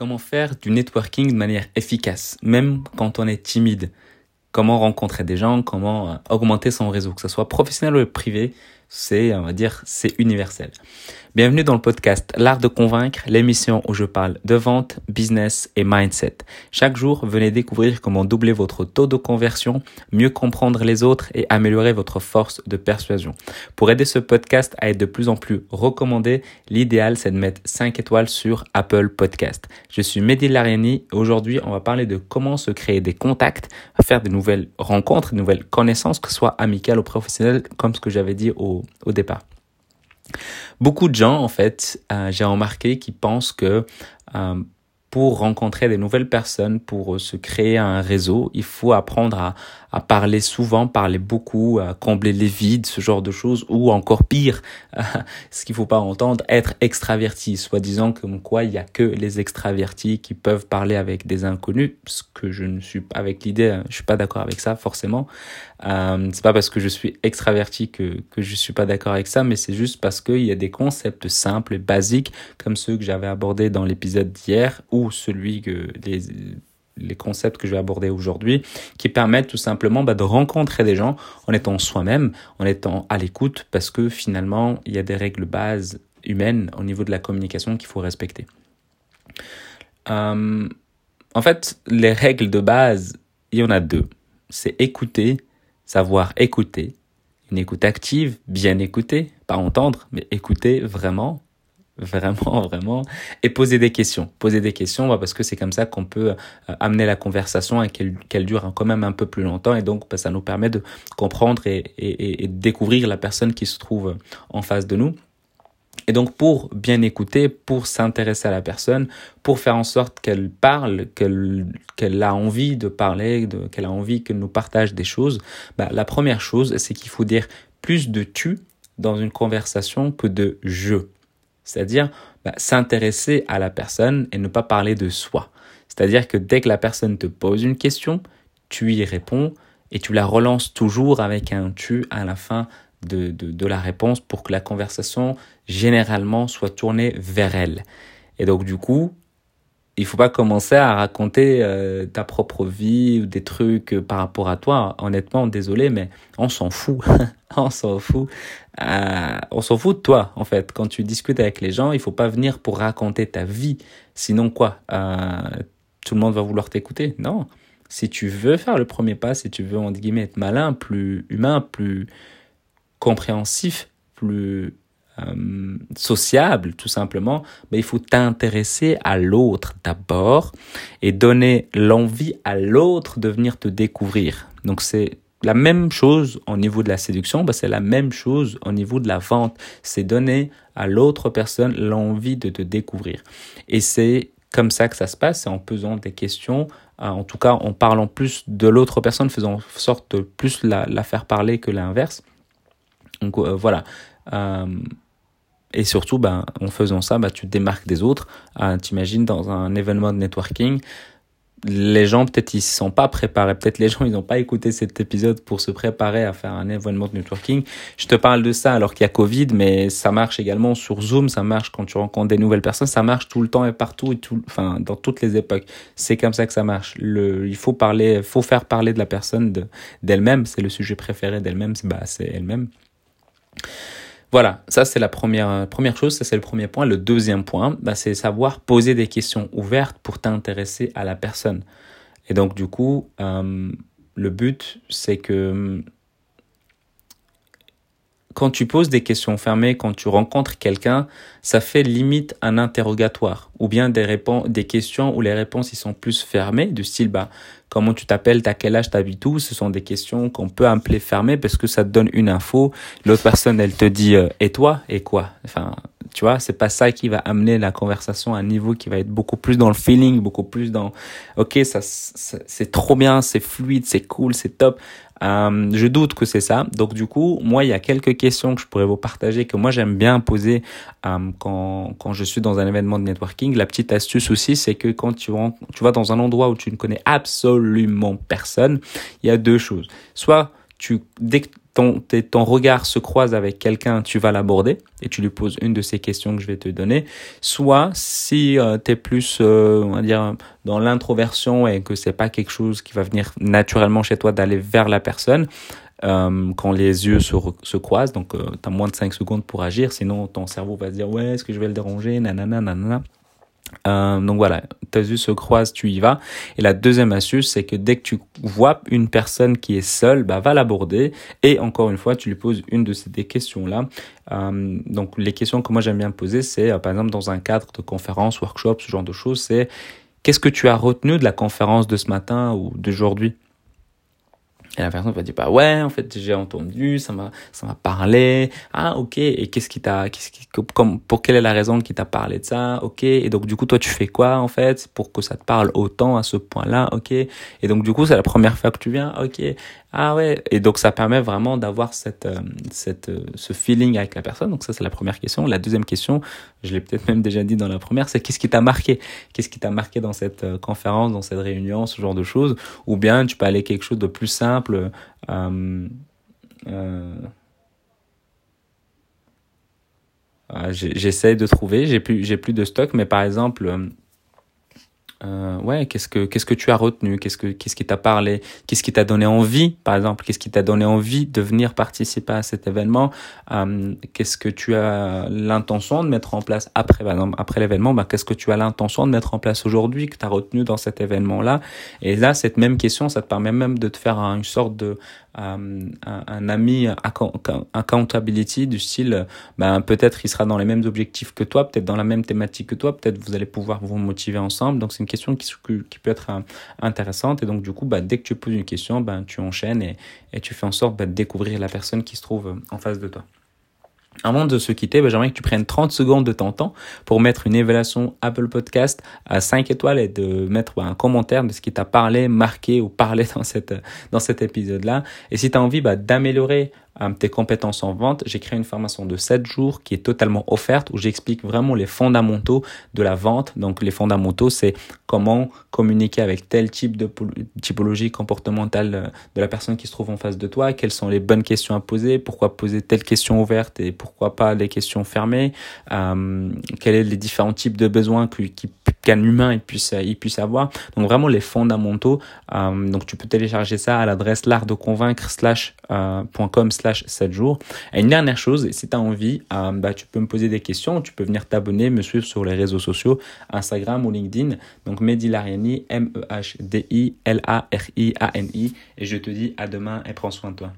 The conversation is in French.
Comment faire du networking de manière efficace, même quand on est timide? Comment rencontrer des gens? Comment euh, augmenter son réseau, que ce soit professionnel ou privé c'est, on va dire, c'est universel. Bienvenue dans le podcast L'Art de Convaincre, l'émission où je parle de vente, business et mindset. Chaque jour, venez découvrir comment doubler votre taux de conversion, mieux comprendre les autres et améliorer votre force de persuasion. Pour aider ce podcast à être de plus en plus recommandé, l'idéal c'est de mettre 5 étoiles sur Apple Podcast. Je suis Mehdi Lariani aujourd'hui on va parler de comment se créer des contacts, faire de nouvelles rencontres, de nouvelles connaissances, que ce soit amicales ou professionnelles, comme ce que j'avais dit au au, départ. Beaucoup de gens, en fait, euh, j'ai remarqué, qui pensent que euh, pour rencontrer des nouvelles personnes, pour se créer un réseau, il faut apprendre à, parler souvent, parler beaucoup, à combler les vides, ce genre de choses, ou encore pire, ce qu'il faut pas entendre, être extraverti, soi-disant comme quoi il y a que les extravertis qui peuvent parler avec des inconnus, ce que je ne suis pas avec l'idée, je suis pas d'accord avec ça forcément. Euh, c'est pas parce que je suis extraverti que que je suis pas d'accord avec ça, mais c'est juste parce qu'il y a des concepts simples et basiques comme ceux que j'avais abordés dans l'épisode d'hier ou celui que les les concepts que je vais aborder aujourd'hui, qui permettent tout simplement bah, de rencontrer des gens en étant soi-même, en étant à l'écoute, parce que finalement, il y a des règles bases humaines au niveau de la communication qu'il faut respecter. Euh, en fait, les règles de base, il y en a deux. C'est écouter, savoir écouter. Une écoute active, bien écouter, pas entendre, mais écouter vraiment vraiment, vraiment, et poser des questions. Poser des questions, bah, parce que c'est comme ça qu'on peut euh, amener la conversation et qu'elle dure quand même un peu plus longtemps, et donc bah, ça nous permet de comprendre et, découvrir la personne qui se trouve en face de nous. Et donc pour bien écouter, pour s'intéresser à la personne, pour faire en sorte qu'elle parle, qu'elle a envie de parler, qu'elle a envie qu'elle nous partage des choses, bah, la première chose, c'est qu'il faut dire plus de tu dans une conversation que de je. C'est-à-dire bah, s'intéresser à la personne et ne pas parler de soi. C'est-à-dire que dès que la personne te pose une question, tu y réponds et tu la relances toujours avec un tu à la fin de, de, la réponse pour que la conversation généralement soit tournée vers elle. Et donc du coup, il faut pas commencer à raconter euh, ta propre vie ou des trucs par rapport à toi. Honnêtement, désolé, mais on s'en fout. on s'en fout. Euh, on s'en fout de toi, en fait. Quand tu discutes avec les gens, il faut pas venir pour raconter ta vie. Sinon quoi euh, Tout le monde va vouloir t'écouter Non. Si tu veux faire le premier pas, si tu veux, entre guillemets, être malin, plus humain, plus compréhensif, plus euh, sociable, tout simplement, mais il faut t'intéresser à l'autre d'abord et donner l'envie à l'autre de venir te découvrir. Donc c'est la même chose au niveau de la séduction, bah c'est la même chose au niveau de la vente. C'est donner à l'autre personne l'envie de te découvrir. Et c'est comme ça que ça se passe, c'est en posant des questions, euh, en tout cas en parlant plus de l'autre personne, faisant sorte de plus la faire parler que l'inverse. Donc euh, voilà. Euh, et surtout, ben, en faisant ça, ben, tu te démarques des autres. Euh, T'imagines dans un événement de networking, les gens peut-être ils sont pas préparés, peut-être les gens ils n'ont pas écouté cet épisode pour se préparer à faire un événement de networking. Je te parle de ça alors qu'il y a Covid, mais ça marche également sur Zoom, ça marche quand tu rencontres des nouvelles personnes, ça marche tout le temps et partout et tout, enfin dans toutes les époques. C'est comme ça que ça marche. Le, il faut parler, faut faire parler de la personne d'elle-même. c'est le sujet préféré d'elle-même, bah c'est elle-même. Voilà, ça c'est la première, première chose, ça c'est le premier point. Le deuxième point, bah, c'est savoir poser des questions ouvertes pour t'intéresser à la personne. Et donc du coup, euh, le but c'est que quand tu poses des questions fermées, quand tu rencontres quelqu'un, ça fait limite un interrogatoire ou bien des réponses, des questions où les réponses ils sont plus fermées, du style bah comment tu t'appelles, t'as quel âge, t'habites où? Ce sont des questions qu'on peut appeler fermées parce que ça te donne une info. L'autre personne elle te dit euh, et toi? Et quoi? Enfin tu vois, c'est pas ça qui va amener la conversation à un niveau qui va être beaucoup plus dans le feeling, beaucoup plus dans OK, ça c'est trop bien, c'est fluide, c'est cool, c'est top. Euh, je doute que c'est ça. Donc du coup, moi, il y a quelques questions que je pourrais vous partager que moi j'aime bien poser euh, quand, quand je suis dans un événement de networking. La petite astuce aussi, c'est que quand tu, tu vas dans un endroit où tu ne connais absolument personne, il y a deux choses. Soit tu, dès ton, ton regard se croise avec quelqu'un, tu vas l'aborder et tu lui poses une de ces questions que je vais te donner. Soit si euh, tu es plus, euh, on va dire, dans l'introversion et que c'est pas quelque chose qui va venir naturellement chez toi d'aller vers la personne, euh, quand les yeux se, se croisent, donc euh, tu as moins de 5 secondes pour agir, sinon ton cerveau va se dire ouais, est-ce que je vais le déranger, nanana, nanana. Euh, donc voilà, tes yeux se croisent, tu y vas. Et la deuxième astuce, c'est que dès que tu vois une personne qui est seule, bah, va l'aborder. Et encore une fois, tu lui poses une de ces questions-là. Euh, donc les questions que moi j'aime bien poser, c'est euh, par exemple dans un cadre de conférence, workshop, ce genre de choses, c'est qu'est-ce que tu as retenu de la conférence de ce matin ou d'aujourd'hui? Et la personne va dire bah ouais en fait j'ai entendu ça m'a ça m'a parlé. Ah ok. Et qu'est-ce qui t'a qu'est-ce qui comme pour quelle est la raison qui t'a parlé de ça? Ok. Et donc du coup toi tu fais quoi en fait pour que ça te parle autant à ce point-là? Ok. Et donc du coup c'est la première fois que tu viens? Ok. Ah ouais, et donc ça permet vraiment d'avoir cette, euh, cette, euh, ce feeling avec la personne. Donc ça c'est la première question. La deuxième question, je l'ai peut-être même déjà dit dans la première, c'est qu'est-ce qui t'a marqué? Qu'est-ce qui t'a marqué dans cette euh, conférence, dans cette réunion, ce genre de choses? Ou bien tu peux aller quelque chose de plus simple. Euh, euh, J'essaie de trouver, j'ai plus, j'ai plus de stock, mais par exemple euh, ouais, qu'est-ce que qu'est-ce que tu as retenu? Qu'est-ce que qu'est-ce qui t'a parlé? Qu'est-ce qui t'a donné envie, par exemple? Qu'est-ce qui t'a donné envie de venir participer à cet événement? Euh, Qu'est-ce que tu as l'intention de mettre en place après, par exemple, après l'événement? Bah, Qu'est-ce que tu as l'intention de mettre en place aujourd'hui que tu as retenu dans cet événement-là? Et là, cette même question, ça te permet même de te faire une sorte de un, un, ami accountability du style, ben peut-être il sera dans les mêmes objectifs que toi, peut-être dans la même thématique que toi, peut-être vous allez pouvoir vous motiver ensemble. Donc c'est une question qui, qui peut être euh, intéressante et donc du coup, bah, dès que tu poses une question, ben tu enchaînes et, et tu fais en sorte bah, de découvrir la personne qui se trouve en face de toi. Avant de se quitter, ben, j'aimerais que tu prennes 30 secondes de ton temps pour mettre une évaluation Apple Podcast à 5 étoiles et de mettre un commentaire de ce qui t'a parlé, marqué ou parlé dans cet épisode-là. Et si tu as envie bah, d'améliorer tes compétences en vente, j'ai créé une formation de 7 jours qui est totalement offerte où j'explique vraiment les fondamentaux de la vente. Donc les fondamentaux, c'est comment communiquer avec tel type de typologie comportementale euh, de la personne qui se trouve en face de toi, quelles sont les bonnes questions à poser, pourquoi poser telle question ouverte et pourquoi pas les questions fermées, euh, quels sont les différents types de besoins qu'un humain il puisse, il puisse avoir. Donc vraiment les fondamentaux. Euh, donc tu peux télécharger ça à l'adresse l'artdeconvaincre slash, euh, slash 7 jours. Et une dernière chose, si tu as envie, euh, bah, tu peux me poser des questions, tu peux venir t'abonner, me suivre sur les réseaux sociaux, Instagram ou LinkedIn. Donc Mehdi Lariani, M-E-H-D-I-L-A-R-I-A-N-I. Et je te dis à demain et prends soin de toi.